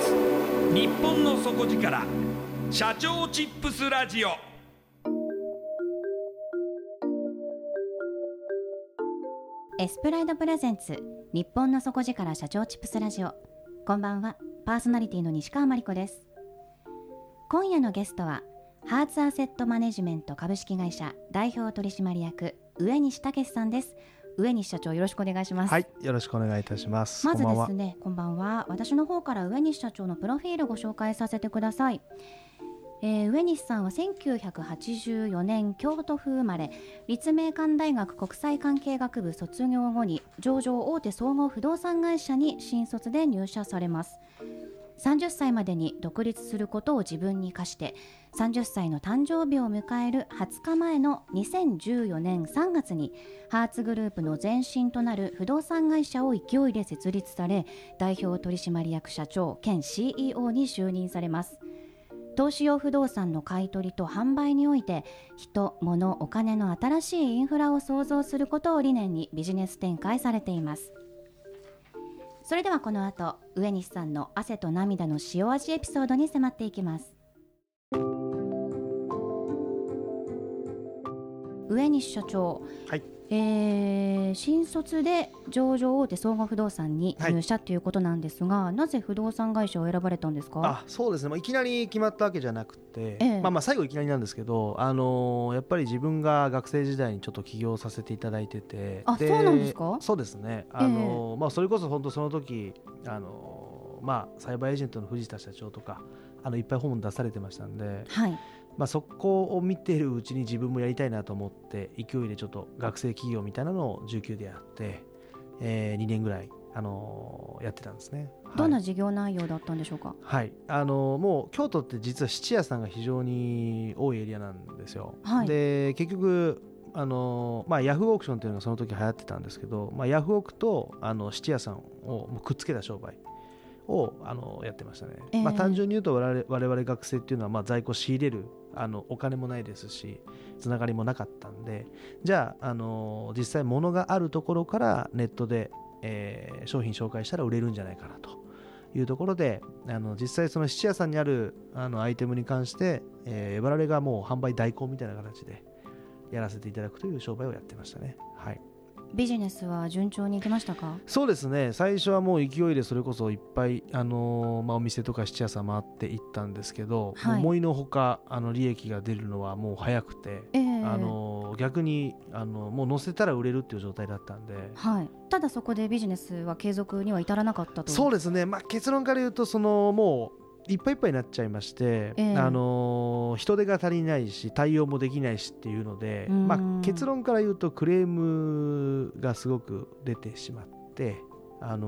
ツ日本の底力。社長チップスラジオ。エスプライドプレゼンツ。日本の底力社長チップスラジオ。こんばんは。パーソナリティの西川真理子です。今夜のゲストはハーツアセットマネジメント株式会社代表取締役上西武さんです。上西社長よろしくお願いします。はい、よろしくお願いいたします。まずですねこんばんは。私の方から上西社長のプロフィールご紹介させてください、えー上西さんは1984年京都府生まれ。立命館大学国際関係学部卒業後に上場大手総合不動産会社に新卒で入社されます。30歳までに独立することを自分に課して30歳の誕生日を迎える20日前の2014年3月にハーツグループの前身となる不動産会社を勢いで設立され代表取締役社長兼 CEO に就任されます。投資用不動産の買い取りと販売において人、物、お金の新しいインフラを創造することを理念にビジネス展開されています。それではこの後上西さんの汗と涙の塩味エピソードに迫っていきます。上西社長、はい。えー新卒で上場大手総合不動産に入社ということなんですが、なぜ不動産会社を選ばれたんですか？あそうですね、まあ、いきなり決まったわけじゃなくて、ええ。まあ、まあ最後いきなりなんですけど、あのーやっぱり自分が学生時代にちょっと起業させていただいててあそうなんですか？そうですね、あのーまあ、それこそ本当その時、あのーまあサイバーエージェントの藤田社長とかあのいっぱい本出されてましたんで、はい。まあ、そこを見ているうちに自分もやりたいなと思って勢いでちょっと学生企業みたいなのを19でやって、え2年ぐらい、あのーやってたんですね。どんなはい。事業内容だったんでしょうか、はい、あのもう京都って実は質屋さんが非常に多いエリアなんですよ。はい。で結局あの、まあ、ヤフーオークションっていうのがその時流行ってたんですけど、まあ、ヤフオクとあの質屋さんをもうくっつけた商売をあのやってましたね。ええまあ、単純に言うと我々我々学生っていうのはまあ在庫仕入れるあのお金もないですしつながりもなかったんでじゃあ、あの実際物があるところからネットで、えー商品紹介したら売れるんじゃないかなというところであの実際その質屋さんにあるあのアイテムに関して、えー我々がもう販売代行みたいな形でやらせていただくという商売をやってましたね。はいビジネスは順調にいきましたか？そうですね。最初はもう勢いでそれこそいっぱい、あのーまあ、お店とか質屋さん回っていったんですけど、はい。思いのほかあの利益が出るのはもう早くて、ええ。えあの逆にあのもう載せたら売れるっていう状態だったんで。はい、ただそこでビジネスは継続には至らなかったとそうですね、まあ、結論から言うとそのもういっぱいいっぱいになっちゃいまして、ええ。あの人手が足りないし対応もできないしっていうので、うん。まあ、結論から言うとクレームがすごく出てしまって、あの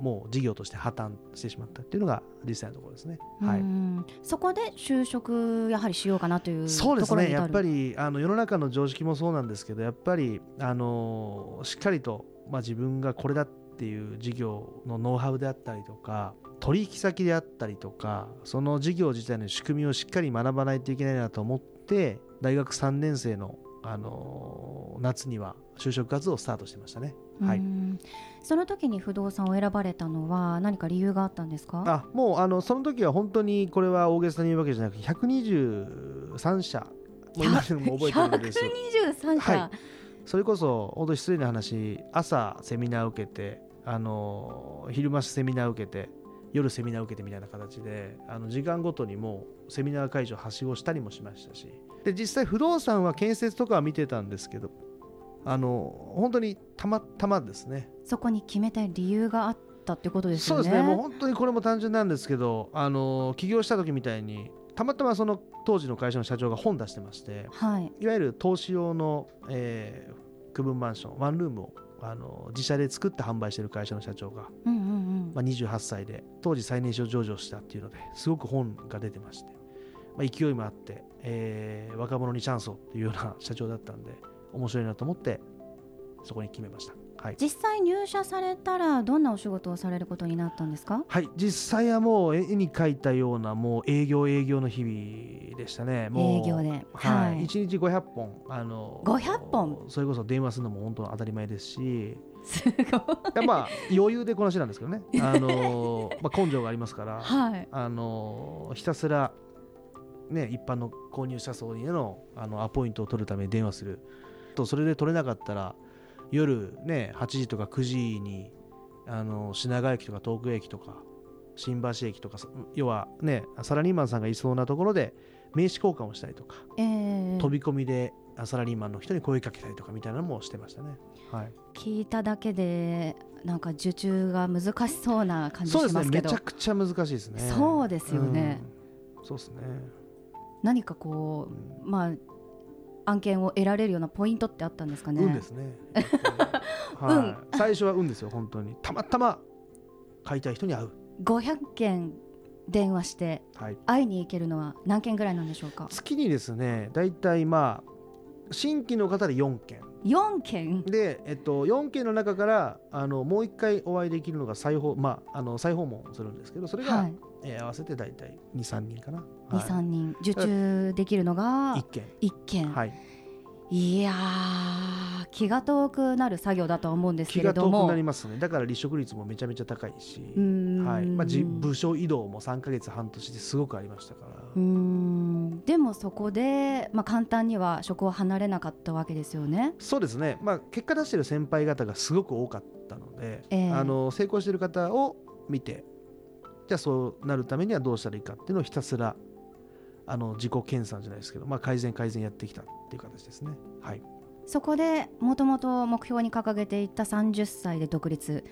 もう事業として破綻してしまったっていうのが実際のところですね。はい。うんそこで就職やはりしようかなというそうですところに至る。ねやっぱりあの世の中の常識もそうなんですけどやっぱりあのしっかりと、まあ、自分がこれだっていう事業のノウハウであったりとか取引先であったりとかその事業自体の仕組みをしっかり学ばないといけないなと思って大学3年生の、あの夏には就職活動をスタートしてましたね。はい。うんその時に不動産を選ばれたのは何か理由があったんですか？あもうあのその時は本当にこれは大げさに言うわけじゃなくて123社。もう今でも覚えてるんですよ。123社、はい。それこそ本当に失礼な話朝セミナー受けてあの昼間セミナー受けて夜セミナー受けてみたいな形であの時間ごとにもうセミナー会場はしごしたりもしましたし。で実際不動産は建設とかは見てたんですけどあの本当にたまたまですね。そこに決めた理由があったってことですよね。そうですね。もう本当にこれも単純なんですけどあの起業した時みたいにたまたまその当時の会社の社長が本出してましてはい。いわゆる投資用の、えー区分マンションワンルームをあの自社で作って販売している会社の社長が、うんうんうんまあ、28歳で当時最年少上場したっていうのですごく本が出てまして、まあ、勢いもあって、えー若者にチャンスをっていうような社長だったんで面白いなと思ってそこに決めました。はい。実際入社されたらどんなお仕事をされることになったんですか？はい、実際はもう絵に描いたようなもう営業営業の日々でしたね。営業で。はい、はい。1日500本あの500本？それこそ電話するのも本当当たり前ですし。すごい。まあ余裕でこなしなんですけどね。あの、まあ、根性がありますから、はい。あのひたすら、ね、一般の購入者層へのあのアポイントを取るために電話する。とそれで取れなかったら夜、ね、8時とか9時にあの品川駅とか東京駅とか新橋駅とかそ要はねサラリーマンさんがいそうなところで名刺交換をしたりとか、えー飛び込みであサラリーマンの人に声かけたりとかみたいなのもしてましたね。はい。聞いただけでなんか受注が難しそうな感じそうでしますけど。すね。めちゃくちゃ難しいですね。そうですよね。うん。そうですね、何かこうん。うまあ案件を得られるようなポイントってあったんですかね？運ですね、はい。最初は運ですよ本当に。たまたま買いたい人に会う、500件電話してはい、会いに行けるのは何件ぐらいなんでしょうか？月にですね大体まあ新規の方で4件。4件？で、えっと、4件の中からあのもう1回お会いできるのが再訪,、まあ、あの再訪問するんですけどそれが、はいえー合わせて大体23人かな、2、3人。受注できるのが1件1件、はい。い、やー気が遠くなる作業だとは思うんですけ気が遠くれどもなりますね。だから離職率もめちゃめちゃ高いし、はい。まあ、じ部署移動も3か月半年ですごくありましたから、うーん。でもそこで、まあ、簡単には職を離れなかったわけですよね。そうですね、まあ、結果出してる先輩方がすごく多かったので、ええ。あの成功してる方を見てじゃあそうなるためにはどうしたらいいかっていうのをひたすらあの自己研鑽じゃないですけど、まあ、改善改善やってきたっていう形ですね。はい、そこでもともと目標に掲げていた30歳で独立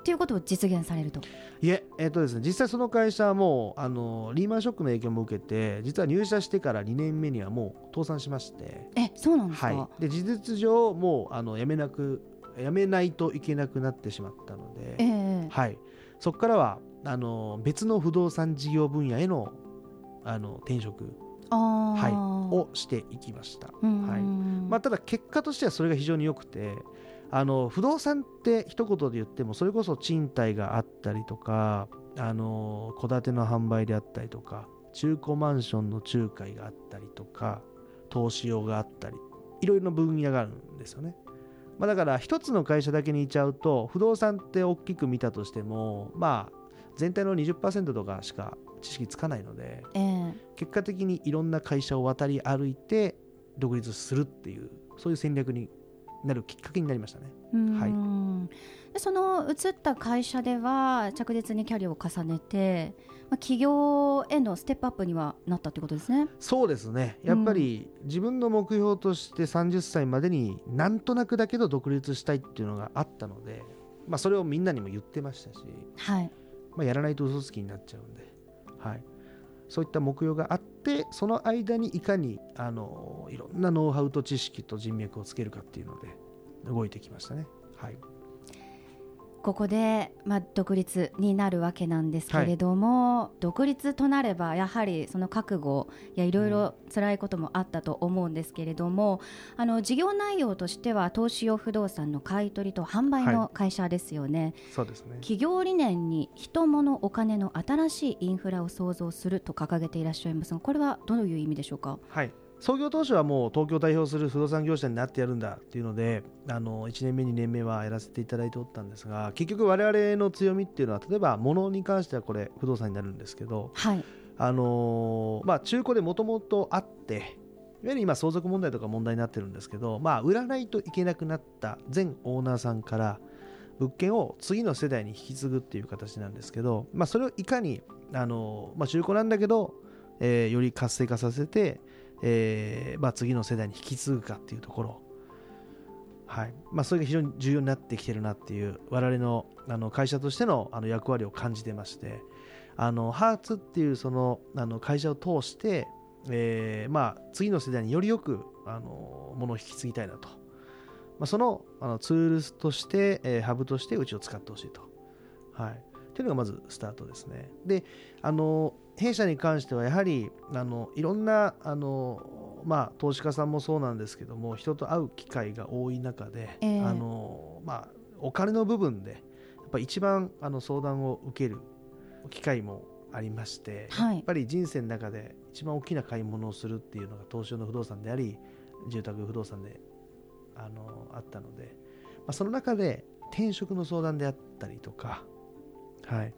っていうことを実現されると。いえ、えっとですね、実際その会社はもうあのリーマンショックの影響も受けて実は入社してから2年目にはもう倒産しまして、えそうなんですか、はい、で事実上もうあの辞めなく辞めないといけなくなってしまったので、ええはい、そこからはあの別の不動産事業分野へのあの転職。はい。をしていきました。はい。まあ、ただ結果としてはそれが非常に良くてあの不動産って一言で言ってもそれこそ賃貸があったりとかあの戸建ての販売であったりとか中古マンションの仲介があったりとか投資用があったりいろいろな分野があるんですよね。まあ、だから一つの会社だけにいちゃうと不動産って大きく見たとしてもまあ全体の20%とかしか知識つかないのでええ。結果的にいろんな会社を渡り歩いて独立するっていうそういう戦略になるきっかけになりましたね。うーんでその移った会社では着実にキャリアを重ねてまあ、企業へのステップアップにはなったということですね。そうですね。やっぱり自分の目標として30歳までになんとなくだけど独立したいっていうのがあったので、まあ、それをみんなにも言ってましたし、はい、まあ、やらないと嘘つきになっちゃうんで、はい、そういった目標があってその間にいかにあのいろんなノウハウと知識と人脈をつけるかっていうので動いてきましたね。はい、ここで、まあ、独立になるわけなんですけれども、独立となればやはりその覚悟やいろいろ辛いこともあったと思うんですけれども、あの事業内容としては投資用不動産の買い取りと販売の会社ですよね、そうですね。企業理念に人物お金の新しいインフラを創造すると掲げていらっしゃいますがこれはどういう意味でしょうか？はい、創業当初はもう東京を代表する不動産業者になってやるんだっていうのであの1年目2年目はやらせていただいておったんですが結局我々の強みっていうのは例えば物に関してはこれ不動産になるんですけどはい。あのーまあ、中古でもともとあっていわゆる今相続問題とか問題になってるんですけど、まあ、売らないといけなくなった前オーナーさんから物件を次の世代に引き継ぐっていう形なんですけど、まあ、それをいかに、あのーまあ、中古なんだけど、えーより活性化させて、えーまあ、次の世代に引き継ぐかっていうところ、はい。まあ、それが非常に重要になってきてるなっていう我々のあの会社としてのあの役割を感じてまして。あのハーツっていうそのあの会社を通して、えーまあ、次の世代によりよくあのものを引き継ぎたいなと、まあ、そのあのツールとして、えーハブとしてうちを使ってほしいと、はい、っていうのがまずスタートですね。であの弊社に関してはやはりあのいろんなあの、まあ、投資家さんもそうなんですけども人と会う機会が多い中で、ええ。あのまあ、お金の部分でやっぱ一番あの相談を受ける機会もありまして、はい。やっぱり人生の中で一番大きな買い物をするっていうのが東証の不動産であり住宅不動産であのあったので、まあ、その中で転職の相談であったりとか、はい、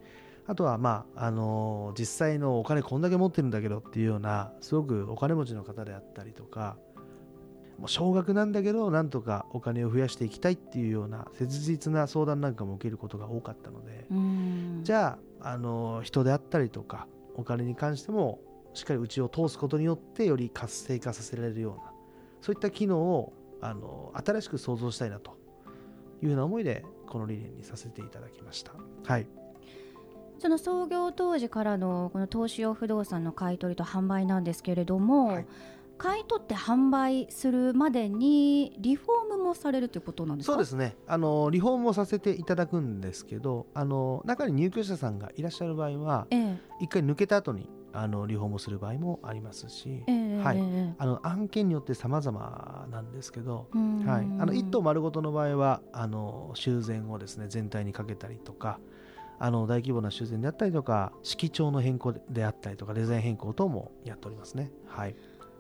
あとはまあ、あの実際のお金こんだけ持ってるんだけどっていうようなすごくお金持ちの方であったりとかもう少額なんだけどなんとかお金を増やしていきたいっていうような切実な相談なんかも受けることが多かったので、うん。じゃあ、あの人であったりとかお金に関してもしっかりうちを通すことによってより活性化させられるようなそういった機能をあの新しく創造したいなというような思いでこの理念にさせていただきました。はい、その創業当時からのこの投資用不動産の買い取りと販売なんですけれども、はい。買い取って販売するまでにリフォームもされるということなんですか？そうですね。あのリフォームをさせていただくんですけどあの中に入居者さんがいらっしゃる場合はええ。一回抜けた後にあのリフォームをする場合もありますし、ええはい。えあの案件によって様々なんですけど、はい、あの1棟丸ごとの場合はあの修繕をですね全体にかけたりとかあの大規模な修繕であったりとか色調の変更であったりとかデザイン変更等もやっておりますね。はい、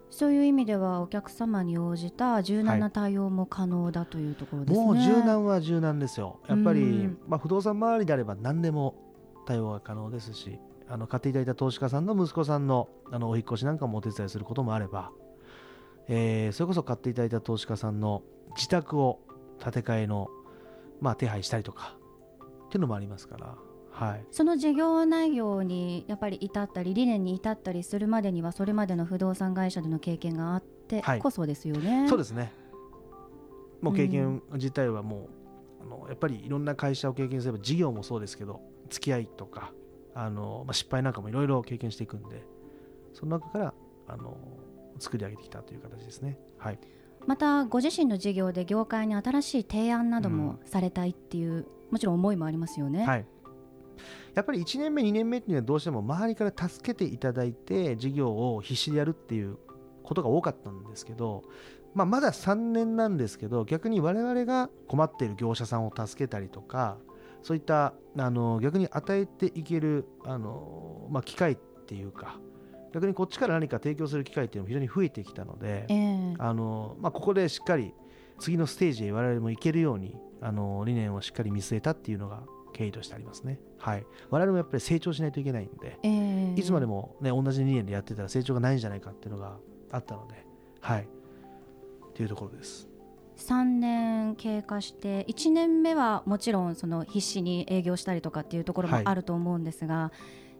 そういう意味ではお客様に応じた柔軟はない対応も可能だというところですね。もう柔軟は柔軟ですよ。やっぱりうん、まあ、不動産周りであれば何でも対応が可能ですしあの買っていただいた投資家さんの息子さんのあのお引っ越しなんかもお手伝いすることもあれば、えーそれこそ買っていただいた投資家さんの自宅を建て替えの、まあ、手配したりとかっていうのもありますから、はい、その事業内容にやっぱり至ったり理念に至ったりするまでにはそれまでの不動産会社での経験があってはいこそですよね。そうですね。もう経験自体はもう、あのやっぱりいろんな会社を経験すれば事業もそうですけど付き合いとかあの、まあ、失敗なんかもいろいろ経験していくんでその中からあの作り上げてきたという形ですね。はい、またご自身の事業で業界に新しい提案などもされたいっていう、もちろん思いもありますよね。はいやっぱり1年目2年目っていうのはどうしても周りから助けていただいて事業を必死でやるっていうことが多かったんですけど、まあ、まだ3年なんですけど逆に我々が困っている業者さんを助けたりとかそういったあの逆に与えていけるあの、まあ、機会っていうか逆にこっちから何か提供する機会っていうのも非常に増えてきたので、ええ。あのまあ、ここでしっかり次のステージへ我々も行けるようにあの理念をしっかり見据えたっていうのが経緯としてありますね。はい、我々もやっぱり成長しないといけないんで、ええいつまでも、ね、同じ理念でやってたら成長がないんじゃないかっていうのがあったので、はい、っていうところです。3年経過して1年目はもちろんその必死に営業したりとかっていうところもはいあると思うんですが、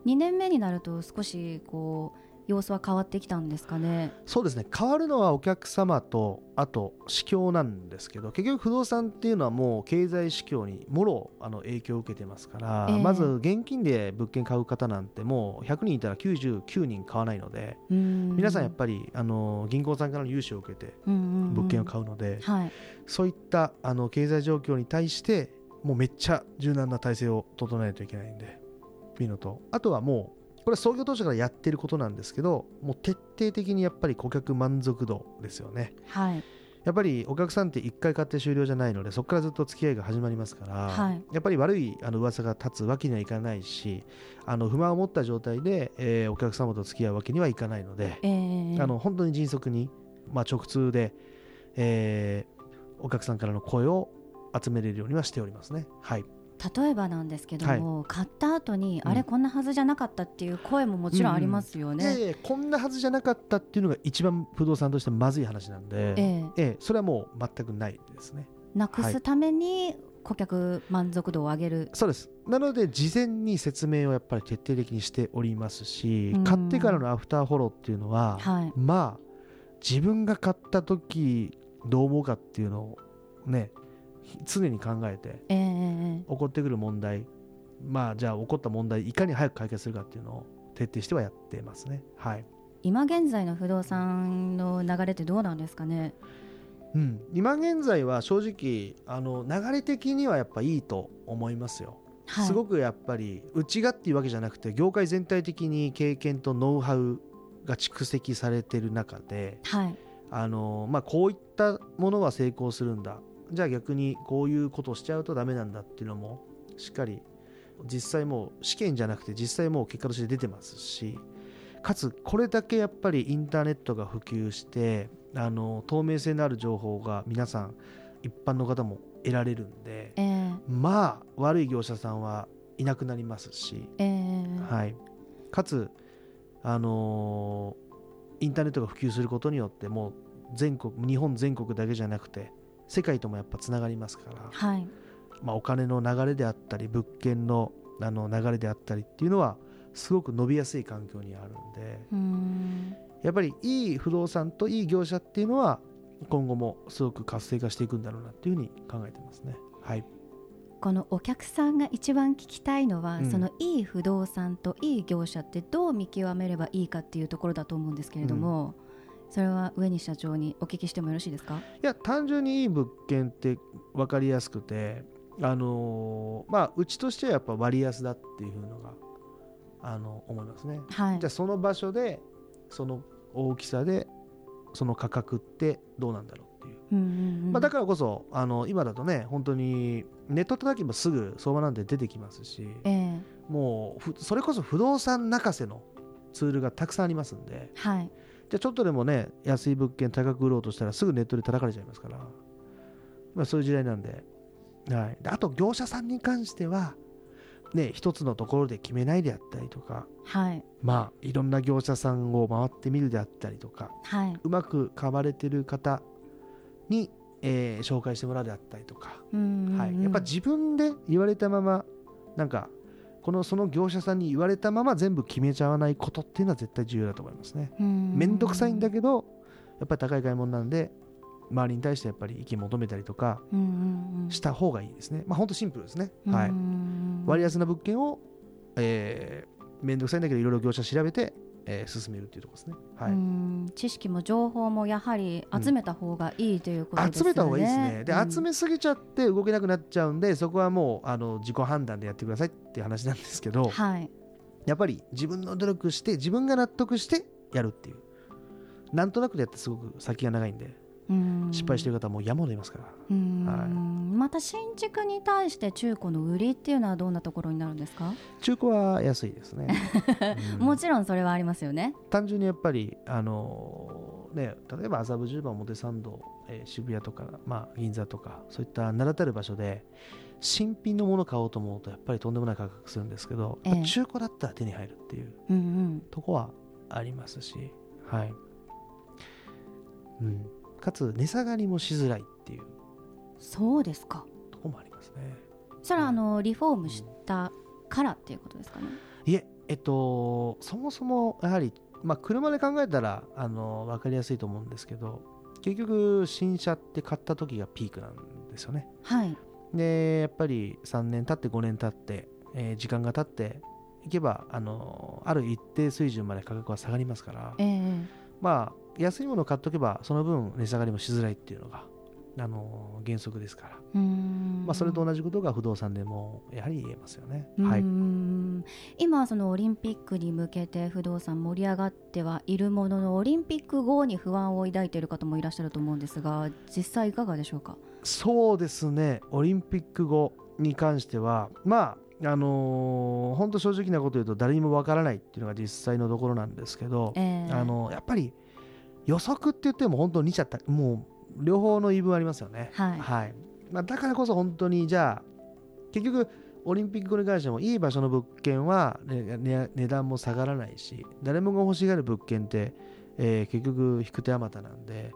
2年目になると少しこう様子は変わってきたんですかね？そうですね。変わるのはお客様とあと市況なんですけど結局不動産っていうのはもう経済市況にもろあの影響を受けてますから、ええ。まず現金で物件買う方なんてもう100人いたら99人買わないので、皆皆さんやっぱりあの銀行さんからの融資を受けて物件を買うので、はい、そういったあの経済状況に対してもうめっちゃ柔軟な体制を整えないといけないんでっていうのとあとはもうこれは創業当初からやってることなんですけどもう徹底的にやっぱり顧客満足度ですよね。はい、やっぱりお客さんって1回買って終了じゃないのでそこからずっと付き合いが始まりますから、はい。やっぱり悪いあの噂が立つわけにはいかないしあの不満を持った状態で、えーお客様と付き合うわけにはいかないので、えー、あの本当に迅速に、まあ、直通で、えーお客さんからの声を集めれるようにはしておりますね。はい、例えばなんですけども、買った後に、あれこんなはずじゃなかったっていう声ももちろんありますよね。いやいやこんなはずじゃなかったっていうのが一番不動産としてまずい話なんで、ええ。ええそれはもう全くないですね。なくすために顧客満足度を上げる、そうです。なので事前に説明をやっぱり徹底的にしておりますしうん。買ってからのアフターフォローっていうのは、はい。まあ自分が買った時どう思うかっていうのをね常に考えてえー起こってくる問題まあじゃあ起こった問題いかに早く解決するかっていうのを徹底してはやってますね。はい、今現在の不動産の流れってどうなんですかね？うん、今現在は正直あの流れ的にはやっぱいいと思いますよ。はい、すごくやっぱりうちがっていうわけじゃなくて業界全体的に経験とノウハウが蓄積されてる中ではい、あの、まあ、こういったものは成功するんだじゃあ逆にこういうことをしちゃうとダメなんだっていうのもしっかり実際もう試験じゃなくて実際もう結果として出てますしかつこれだけやっぱりインターネットが普及してあの透明性のある情報が皆さん一般の方も得られるんでえーまあ悪い業者さんはいなくなりますし、えーはい、かつ、あのーインターネットが普及することによってもう全国日本全国だけじゃなくて世界ともやっぱつながりますから、はい、まあ、お金の流れであったり物件のあの流れであったりっていうのはすごく伸びやすい環境にあるんでん。やっぱりいい不動産といい業者っていうのは今後もすごく活性化していくんだろうなっていうふうに考えてますね。はい、このお客さんが一番聞きたいのは、うん。そのいい不動産といい業者ってどう見極めればいいかっていうところだと思うんですけれども、それは上西社長にお聞きしてもよろしいですか？いや単純にいい物件って分かりやすくてあのーまあうちとしてはやっぱ割安だっていうのがあの思いますね。はい。じゃあその場所でその大きさでその価格ってどうなんだろうっていう、うんうんうん。まあ、だからこそあの今だとね本当にネット叩けばすぐ相場なんて出てきますしええ。もうふそれこそ不動産泣かせのツールがたくさんありますんではいじゃあちょっとでもね安い物件高く売ろうとしたらすぐネットで叩かれちゃいますから、まあ、そういう時代なんで,、はい、であと業者さんに関してはね一つのところで決めないであったりとか。はい。まあいろんな業者さんを回ってみるであったりとか。はい。うまく買われてる方に、えー紹介してもらうであったりとか、はい、やっぱ自分で言われたままなんかこのその業者さんに言われたまま全部決めちゃわないことっていうのは絶対重要だと思いますね。うんめんどくさいんだけどやっぱり高い買い物なんで周りに対してやっぱり意見求めたりとかした方がいいですね。まあ本当シンプルですね。うんはい。割安な物件を、えー、めんどくさいんだけどいろいろ業者調べて、えー進めるっていうところですね。はい。うん知識も情報もやはり集めた方がいいということですよね。集めた方がいいですね。で、うん集めすぎちゃって動けなくなっちゃうんでそこはもうあの自己判断でやってくださいっていう話なんですけどはいやっぱり自分の努力して自分が納得してやるっていうなんとなくでやってすごく先が長いんでうん失敗してる方はもう山ほどいますから。うん。はい。また新築に対して中古の売りっていうのはどんなところになるんですか、中古は安いですね、うん。もちろんそれはありますよね。単純にやっぱりあのーね例えば麻布十番表参道、えー渋谷とか、まあ、銀座とかそういった名だたる場所で新品のもの買おうと思うとやっぱりとんでもない価格するんですけど、え中古だったら手に入るっていううんうん。とこはありますしはい、うん、かつ値下がりもしづらいっていう。そうですか。とこもありますね。それはあのリフォームしたからっていうことですかね？いええっと、そもそもやはり、まあ、車で考えたらあの分かりやすいと思うんですけど結局新車って買った時がピークなんですよね。はい。でやっぱり3年経って5年経って、えー時間が経っていけばあのある一定水準まで価格は下がりますから。ええ。まあ安いものを買っとけばその分値下がりもしづらいっていうのがあの原則ですから、まあ、それと同じことが不動産でもやはり言えますよね。はい、今そのオリンピックに向けて不動産盛り上がってはいるもののオリンピック後に不安を抱いている方もいらっしゃると思うんですが実際いかがでしょうか？そうですね。オリンピック後に関してはまああのー本当正直なこと言うと誰にもわからないっていうのが実際のところなんですけど、ええ。あのやっぱり予測って言っても本当に似ちゃったもう両方の言い分ありますよね。はいまあ、だからこそ本当にじゃあ結局オリンピックに関してもいい場所の物件は、ねね値段も下がらないし誰もが欲しがる物件って、えー結局引く手あまたなんで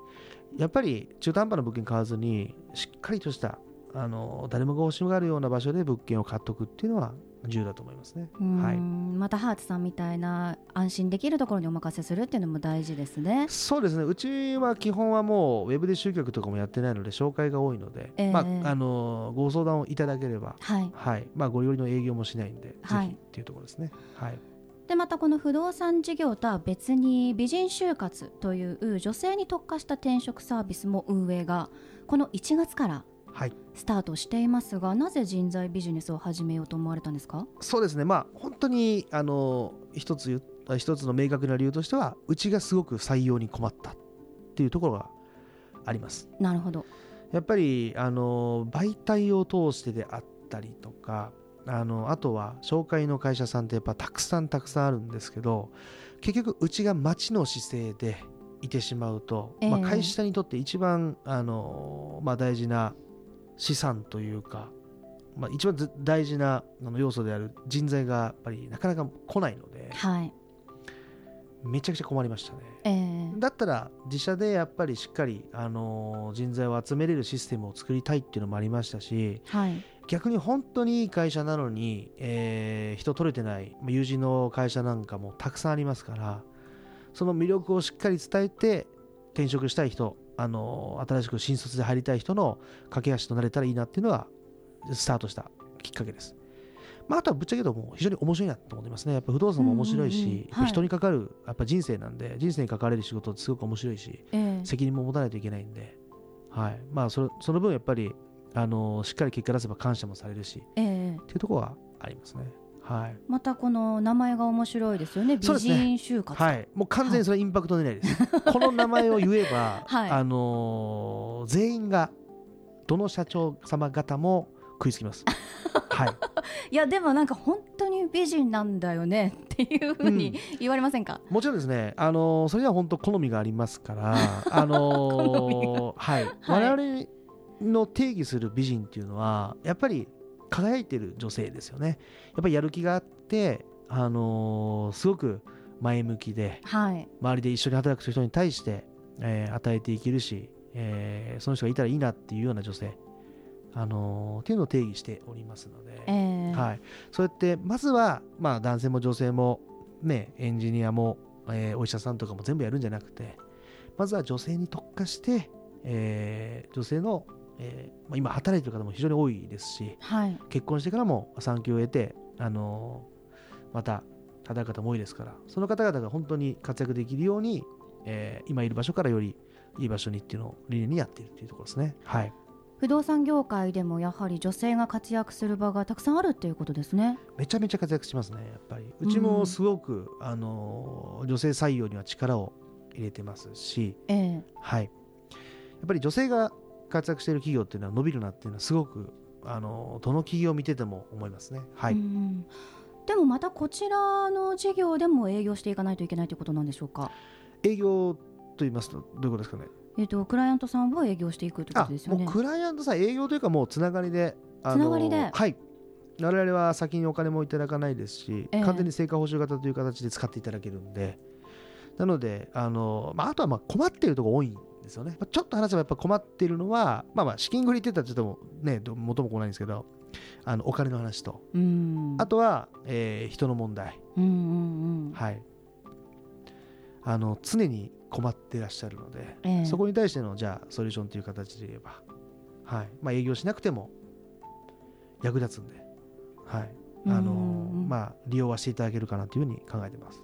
やっぱり中途半端な物件買わずにしっかりとしたあの誰もが欲しがるような場所で物件を買っとくっていうのは重要だと思いますね。はい。またハーツさんみたいな安心できるところにお任せするっていうのも大事ですね。そうですね。うちは基本はもうウェブで集客とかもやってないので紹介が多いので、ええ。まあ、あのご相談をいただければ、はい、はい。まあ、ご利用の営業もしないんで、はい。ぜひっていうところですね。はい。でまたこの不動産事業とは別に美人就活という女性に特化した転職サービスも運営がこの1月からはい、スタートしていますがなぜ人材ビジネスを始めようと思われたんですか？そうですね、まあ、本当にあの一つ一つの明確な理由としては、うちがすごく採用に困ったっていうところがあります。なるほど。やっぱりあの媒体を通してであったりとか、あのあとは紹介の会社さんってやっぱたくさんたくさんあるんですけど、結局、うちが町の姿勢でいてしまうと、まあ、ええ。会社にとって一番あの、まあ、大事な資産というか、まあ、一番ず大事な要素である人材がやっぱりなかなか来ないので、はい。めちゃくちゃ困りましたね。えー、だったら自社でやっぱりしっかり、あの人材を集めれるシステムを作りたいっていうのもありましたしはい。逆に本当にいい会社なのに、えー人取れてないまあ友人の会社なんかもたくさんありますからその魅力をしっかり伝えて転職したい人、あの新しく新卒で入りたい人の架け橋となれたらいいなっていうのがスタートしたきっかけです。まあ、あとはぶっちゃけ言うともう非常に面白いなと思ってますね。やっぱ不動産も面白いし、うんうん人に関わるやっぱ人生なんで、人生に関われる仕事ってすごく面白いし、えー責任も持たないといけないんで、はいまあ、それその分やっぱり、あのしっかり結果出せば感謝もされるしえーっていうところはありますね。はい。またこの名前が面白いですよね。美人就活。はい、もう完全にそれはインパクト狙いです。この名前を言えば、はい。あのー全員がどの社長様方も食いつきます。はい、いやでもなんか本当に美人なんだよね。っていうふうに言われませんか、もちろんですね、あのーそれには本当好みがありますから、あのーはい、我々の定義する美人っていうのはやっぱり輝いてる女性ですよね。やっぱりやる気があって、あのーすごく前向きで、はい。周りで一緒に働く人に対して、えー与えていけるし、えーその人がいたらいいなっていうような女性、あのーっていうのを定義しておりますので、えー。はい、そうやってまずは、まあ、男性も女性も、ね、エンジニアも、えーお医者さんとかも全部やるんじゃなくてまずは女性に特化して、えー女性の、えーまあ、今働いてる方も非常に多いですしはい結婚してからも産休を得て、あのーまた働く方も多いですからその方々が本当に活躍できるように、えー今いる場所からよりいい場所にっていうのを理念にやっているっていうところですね。はい不動産業界でもやはり女性が活躍する場がたくさんあるっていうことですねめちゃめちゃ活躍しますね、やっぱり。うちもすごく、あの女性採用には力を入れてますし、ええはい。やっぱり女性が活躍している企業っていうのは伸びるなっていうのはすごく、あのどの企業を見てても思いますね。はい。うんでもまたこちらの事業でも営業していかないといけないということなんでしょうか？営業と言いますと、どういうことですかね？えっ、とクライアントさんを営業していくというこあとですよねもうクライアントさん、営業というか、もうつながりで、あつながりで？はい。我々は先にお金もいただかないですし、ええ完全に成果報酬型という形で使っていただけるんで、なので、あのまあ、あとはまあ困っているところ多いんですよね。まあちょっと話せばやっぱ困っているのは、まあまあ資金繰りって言ったらちょっとね、ど元も来ないんですけど、あのお金の話と。うん。あとは、えー人の問題、うんうんうん。はい、あの常に困ってらっしゃるので、ええ。そこに対してのじゃあソリューションという形で言えば、はい。まあ、営業しなくても役立つんで、はい。あのまあ、利用はしていただけるかなというふうに考えてます。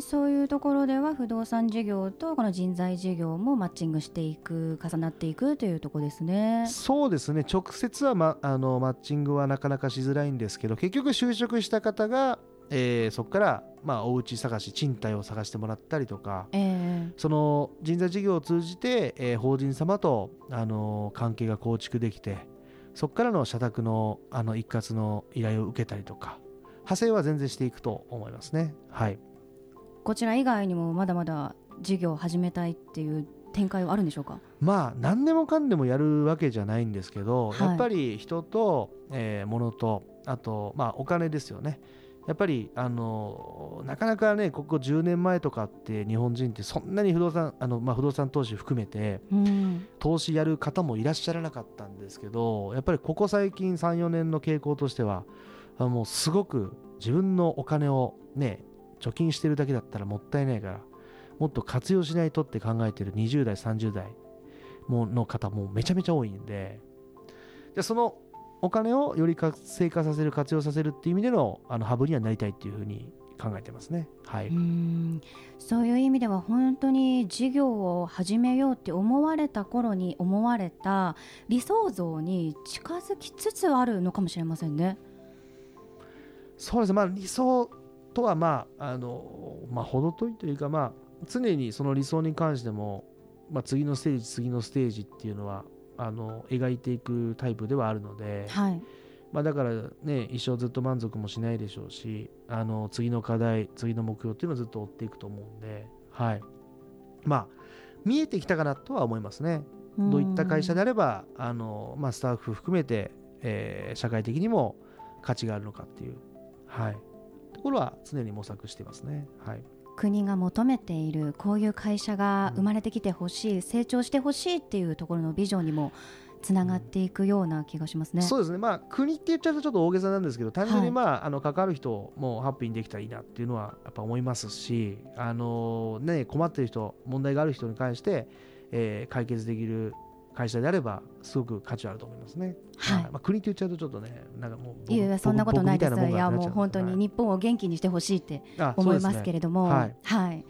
そういうところでは不動産事業とこの人材事業もマッチングしていく重なっていくというところですね。そうですね直接は、ま、あのマッチングはなかなかしづらいんですけど結局就職した方が、えーそこから、まあ、お家探し賃貸を探してもらったりとかえその人材事業を通じて、えー法人様と、あの関係が構築できてそこからの社宅のあの一括の依頼を受けたりとか派生は全然していくと思いますね。はいこちら以外にもまだまだ事業を始めたいっていう展開はあるんでしょうか？まあ何でもかんでもやるわけじゃないんですけど、はい。やっぱり人と、えー物とあと、まあ、お金ですよね。やっぱりあのなかなかねここ10年前とかって日本人ってそんなに不動産あの、まあ、不動産投資含めてうん、投資やる方もいらっしゃらなかったんですけどやっぱりここ最近34年の傾向としてはあもうすごく自分のお金をね貯金してるだけだったらもったいないからもっと活用しないとって考えてる20代30代もの方もめちゃめちゃ多いんででそのお金をより活性化させる活用させるっていう意味でのあのハブにはなりたいっていうふうに考えてますね。はい、うん。そういう意味では本当に事業を始めようって思われた頃に思われた理想像に近づきつつあるのかもしれませんね。そうです。ね、まあ、理想とは、まああのまあ、程遠いというか、まあ、常にその理想に関しても、まあ、次のステージ、次のステージっていうのはあの描いていくタイプではあるので、はい、まあ、だから、ね、一生ずっと満足もしないでしょうしあの次の課題、次の目標っていうのをずっと追っていくと思うんで、はい。まあ、見えてきたかなとは思いますね。どういった会社であればあの、まあ、スタッフ含めて、えー社会的にも価値があるのかっていう、はい、ところは常に模索していますね。はい、国が求めているこういう会社が生まれてきてほしい、成長してほしいっていうところのビジョンにもつながっていくような気がしますね。そうですね、まあ、国って言っちゃうとちょっと大げさなんですけど単純に、はいまああの関わる人もハッピーにできたらいいなっていうのはやっぱ思いますし、あのね、困ってる人問題がある人に関して、えー解決できる会社であればすごく価値はあると思いますね。はいまあ、国って言っちゃうとちょっとねなんかもう僕いやいやそんなことないです。いやなもう本当にはい日本を元気にしてほしいってあ思いますけれども、はいはい。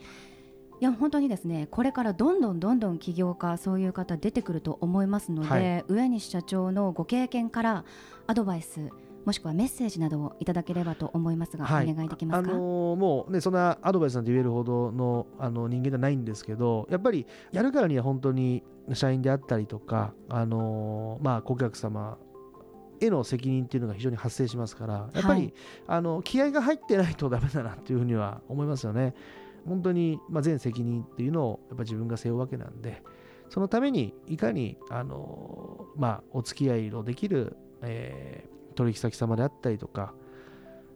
いや本当にですねこれからどんどんどんどん起業家そういう方出てくると思いますので、はい上西社長のご経験からアドバイスもしくはメッセージなどをいただければと思いますが、はい。お願いできますか、あのーもうねそんなアドバイスなんて言えるほどのあの人間ではないんですけどやっぱりやるからには本当に社員であったりとか、あのーまあ、顧客様への責任っていうのが非常に発生しますからやっぱり、はい。あの気合が入ってないとダメだなっていうふうには思いますよね。本当に、まあ、全責任っていうのをやっぱ自分が背負うわけなんでそのためにいかに、あのーまあ、お付き合いのできる、えー取引先様であったりとか、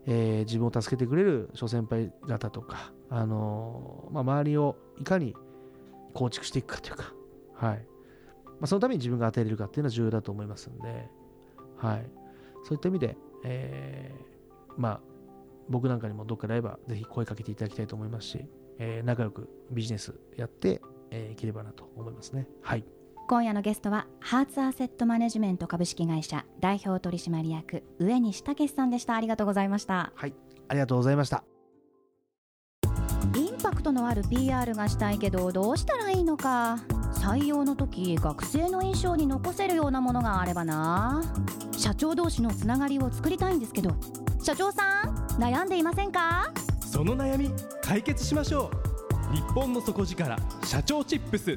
えー自分を助けてくれる諸先輩方とか、あのーまあ、周りをいかに構築していくかというか、はい。まあ、そのために自分が与えれるかっていうのは重要だと思いますんで、はい、そういった意味で、えーまあ、僕なんかにもどっかであればぜひ声かけていただきたいと思いますし、えー仲良くビジネスやって、えーいければなと思いますね。はい。今夜のゲストはハーツアセットマネジメント株式会社代表取締役上西武さんでした。ありがとうございました。はい、ありがとうございました。インパクトのある PR がしたいけどどうしたらいいのか。採用の時学生の印象に残せるようなものがあればな。社長同士のつながりを作りたいんですけど。社長さん悩んでいませんか？その悩み解決しましょう。日本の底力社長チップス